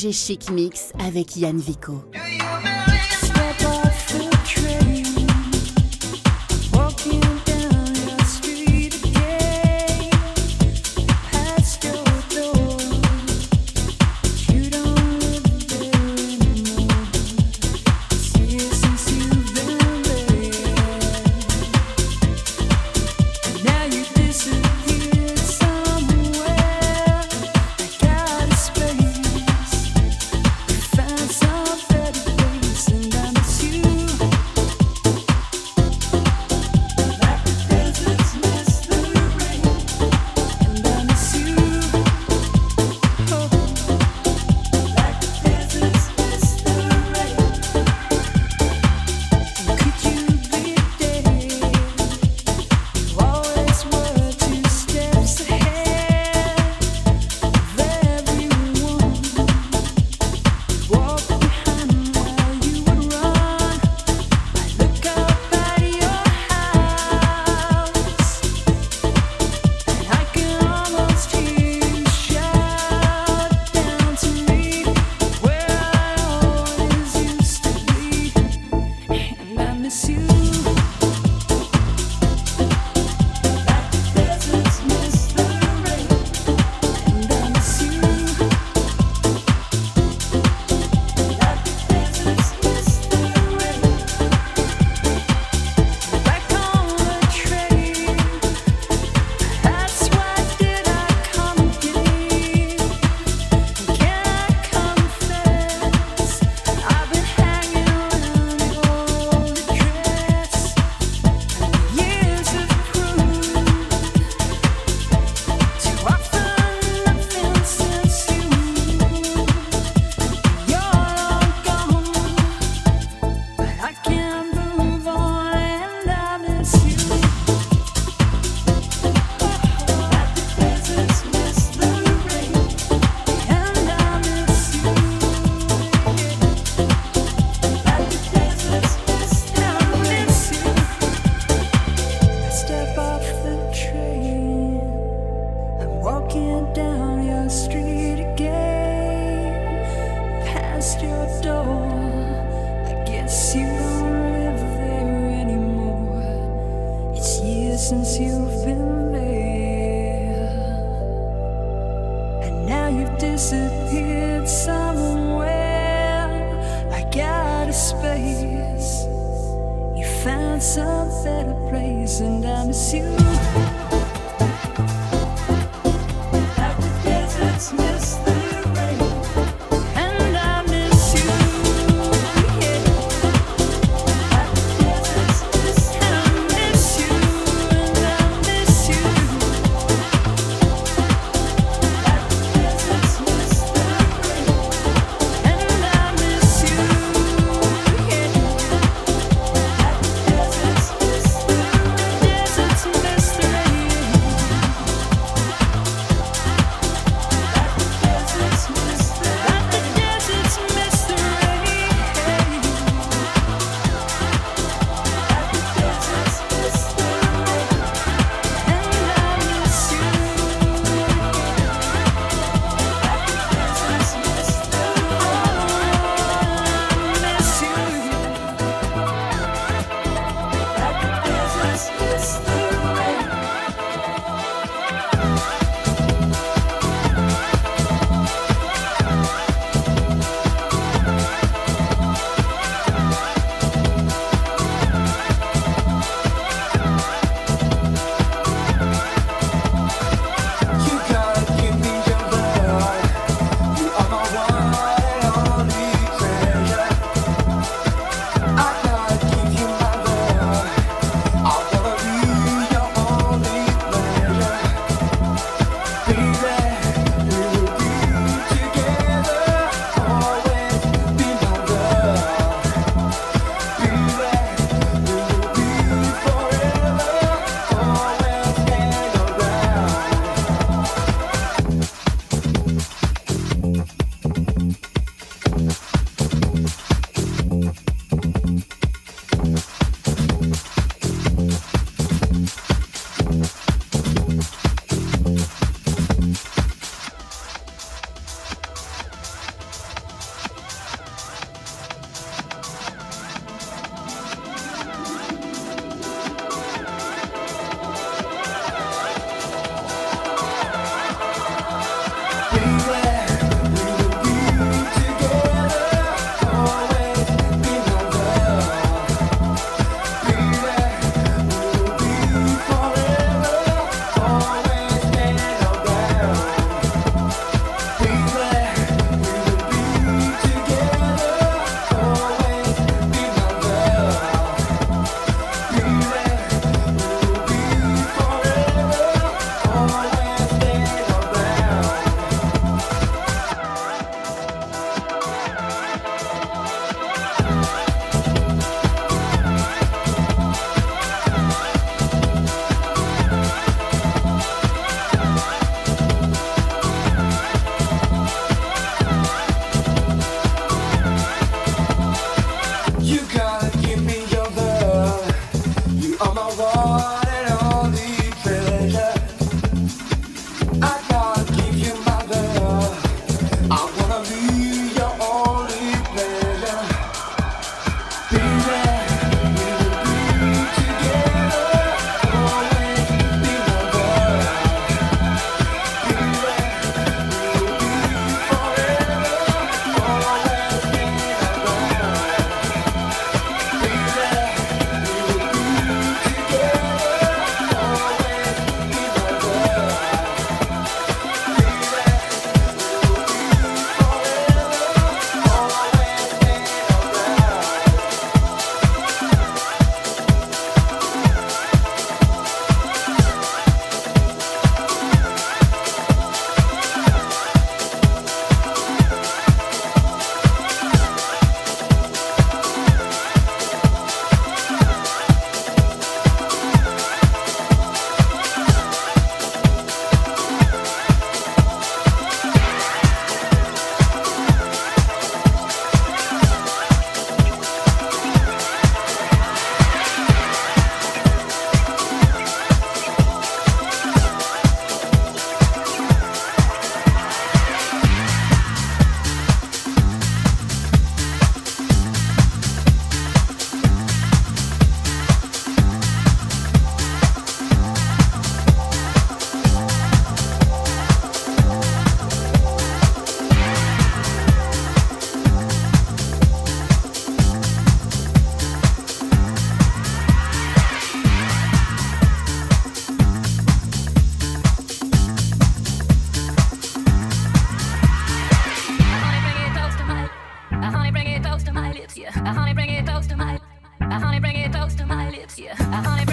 FG Chic Mix avec Yann Vico. lips, yeah. I honey, bring it close to my, I honey, bring it close to my lips, yeah. Honey.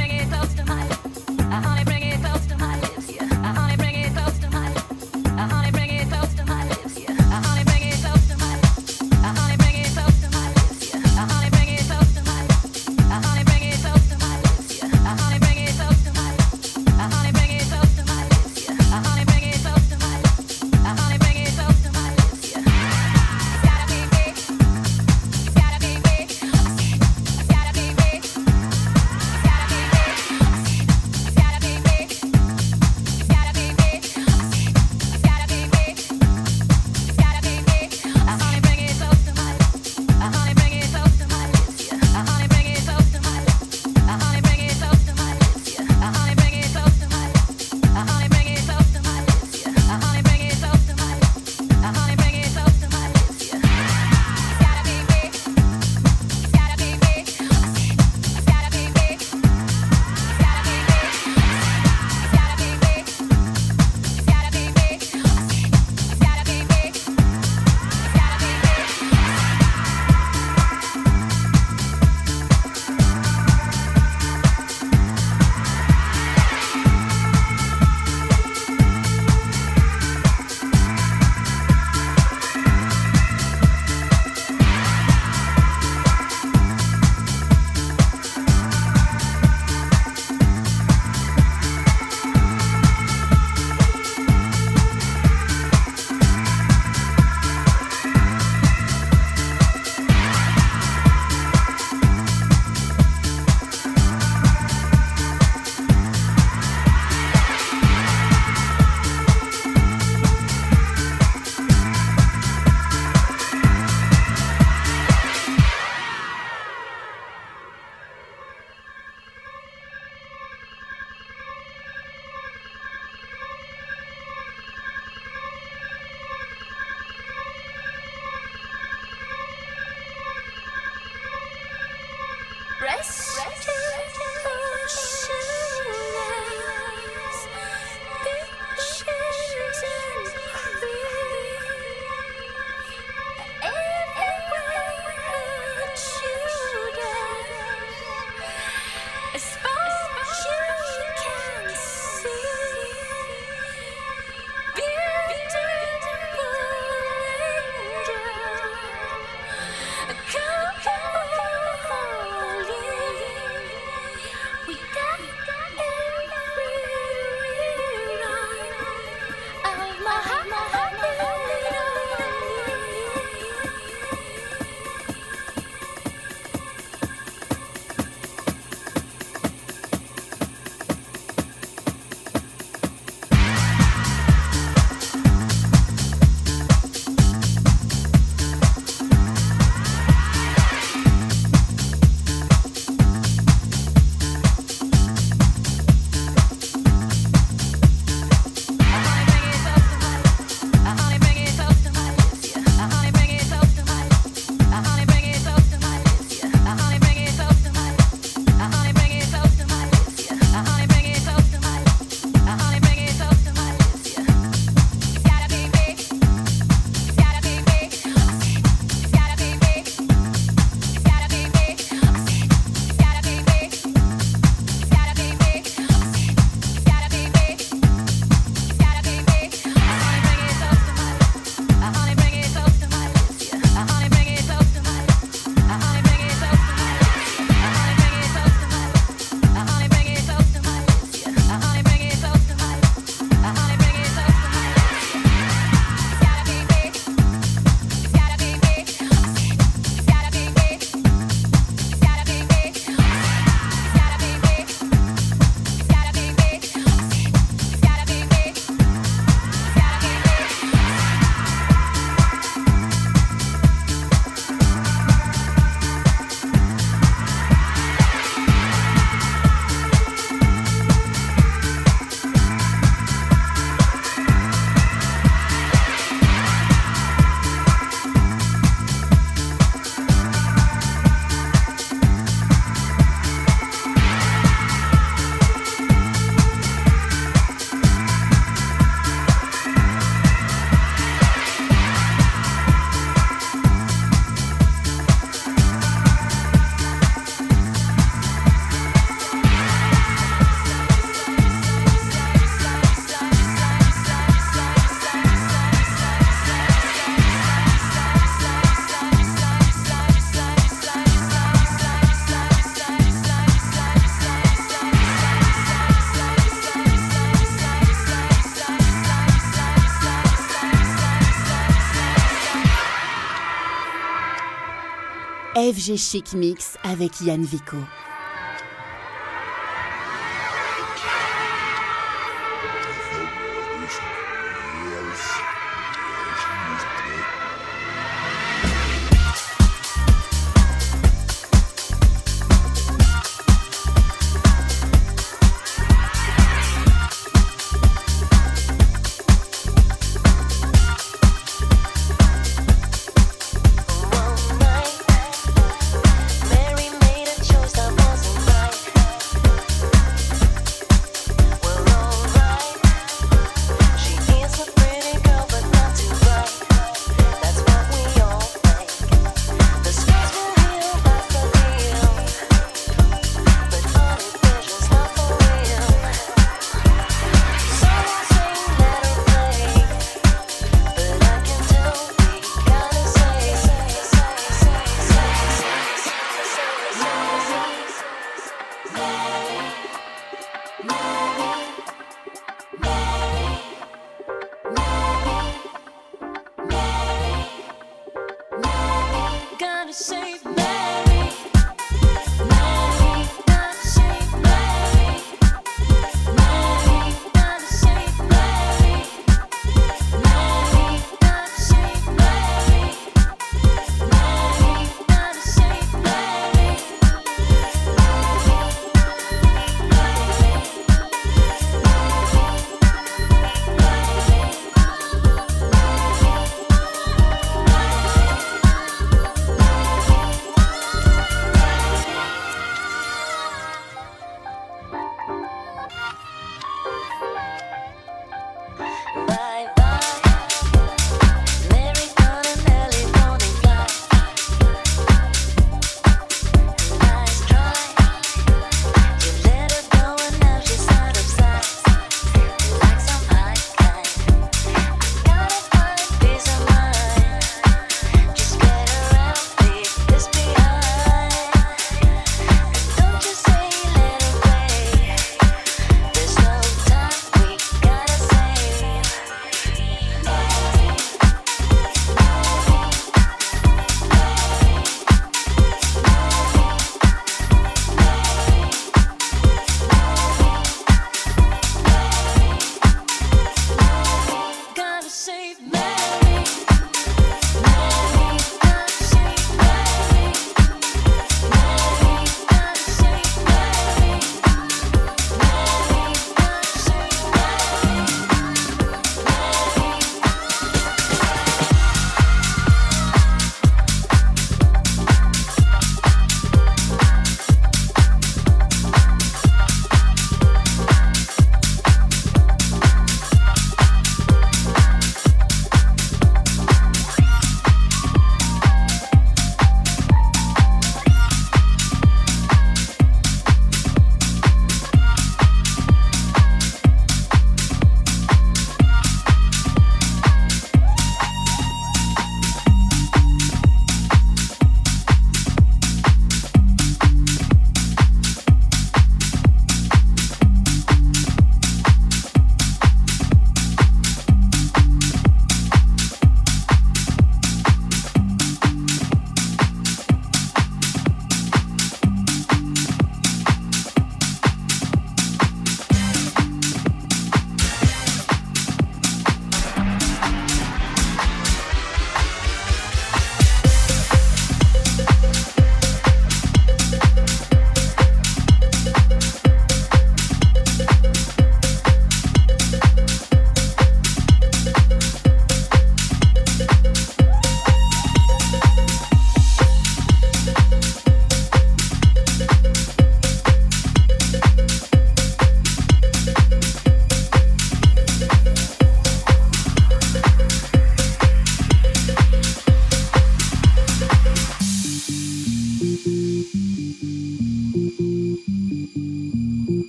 Chic Mix avec Yann Vico.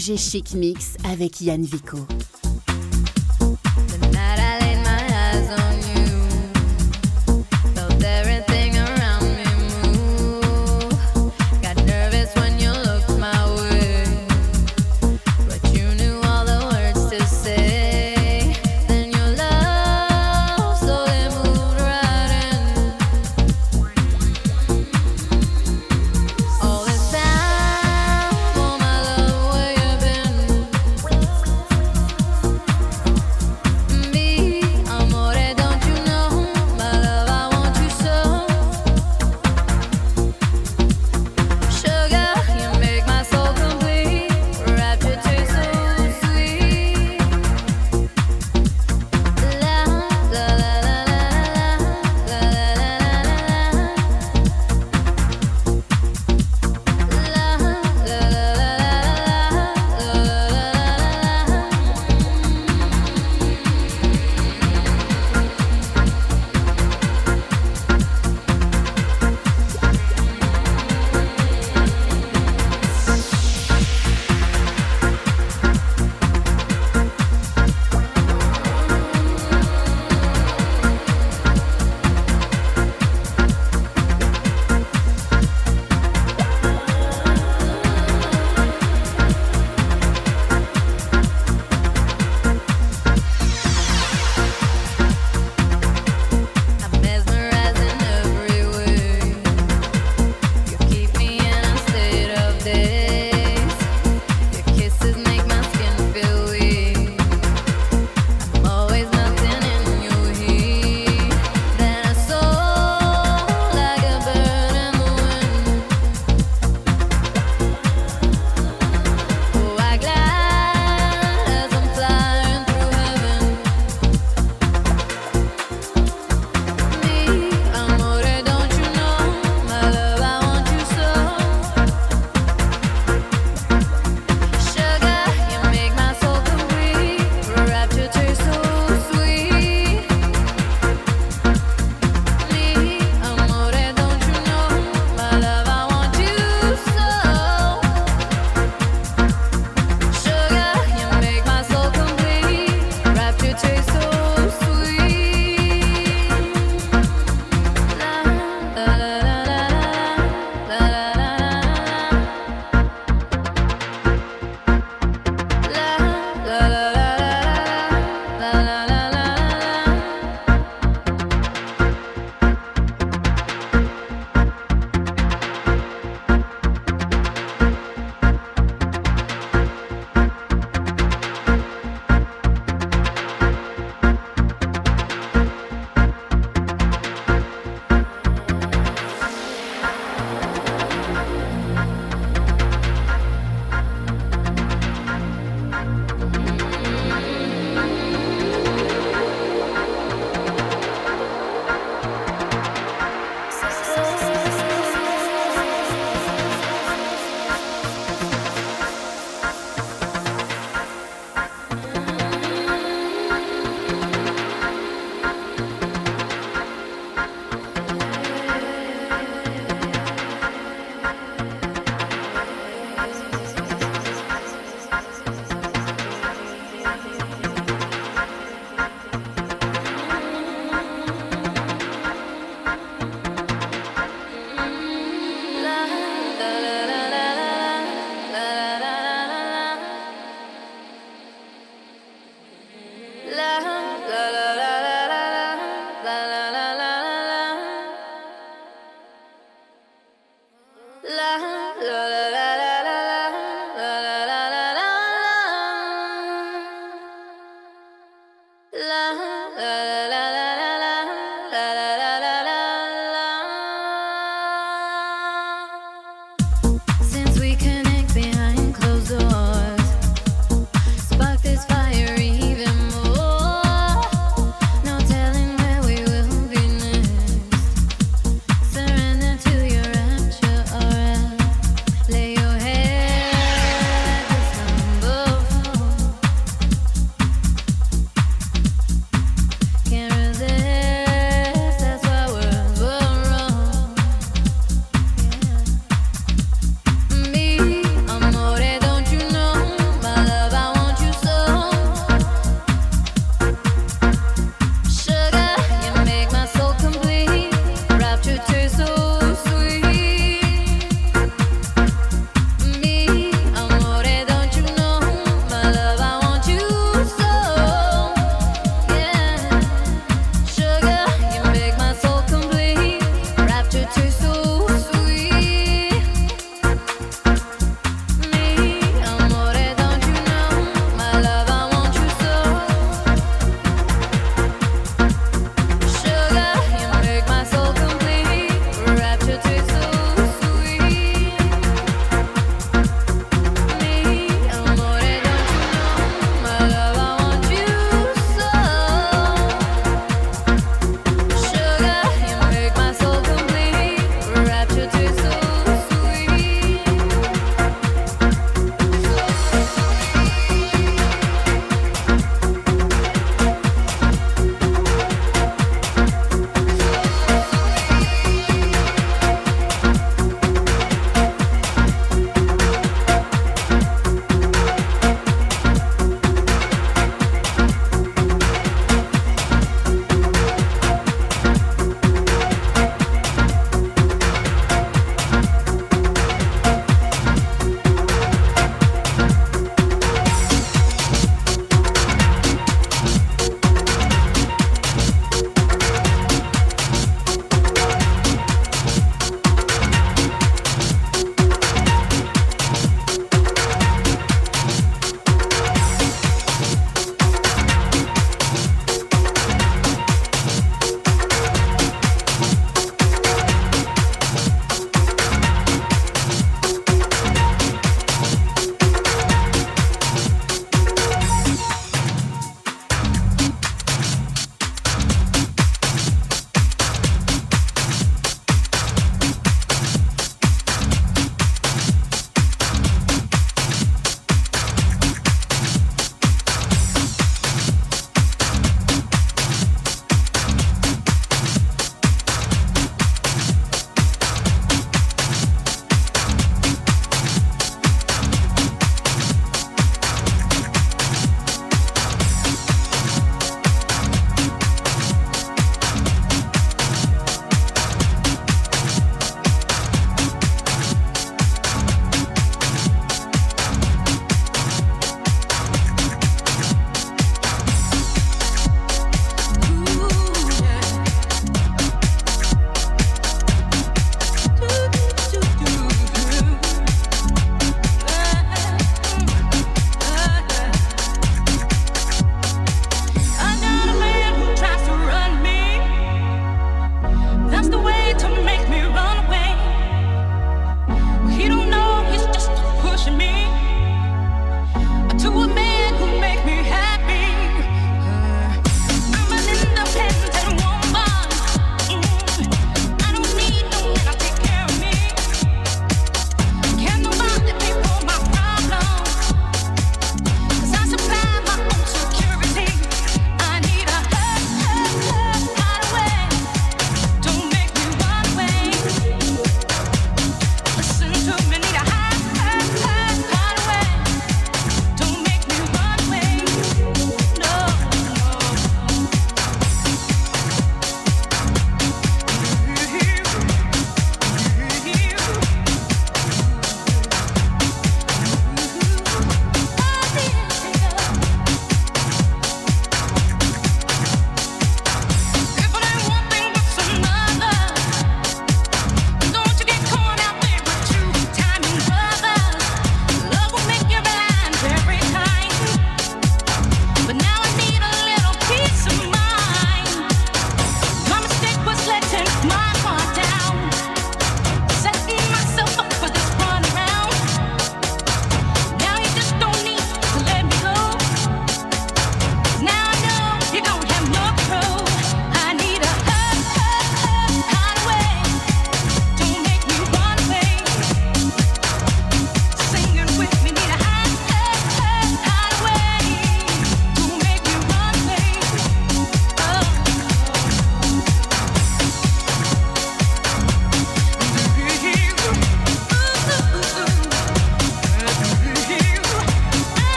FG Chic Mix avec Yann Vico.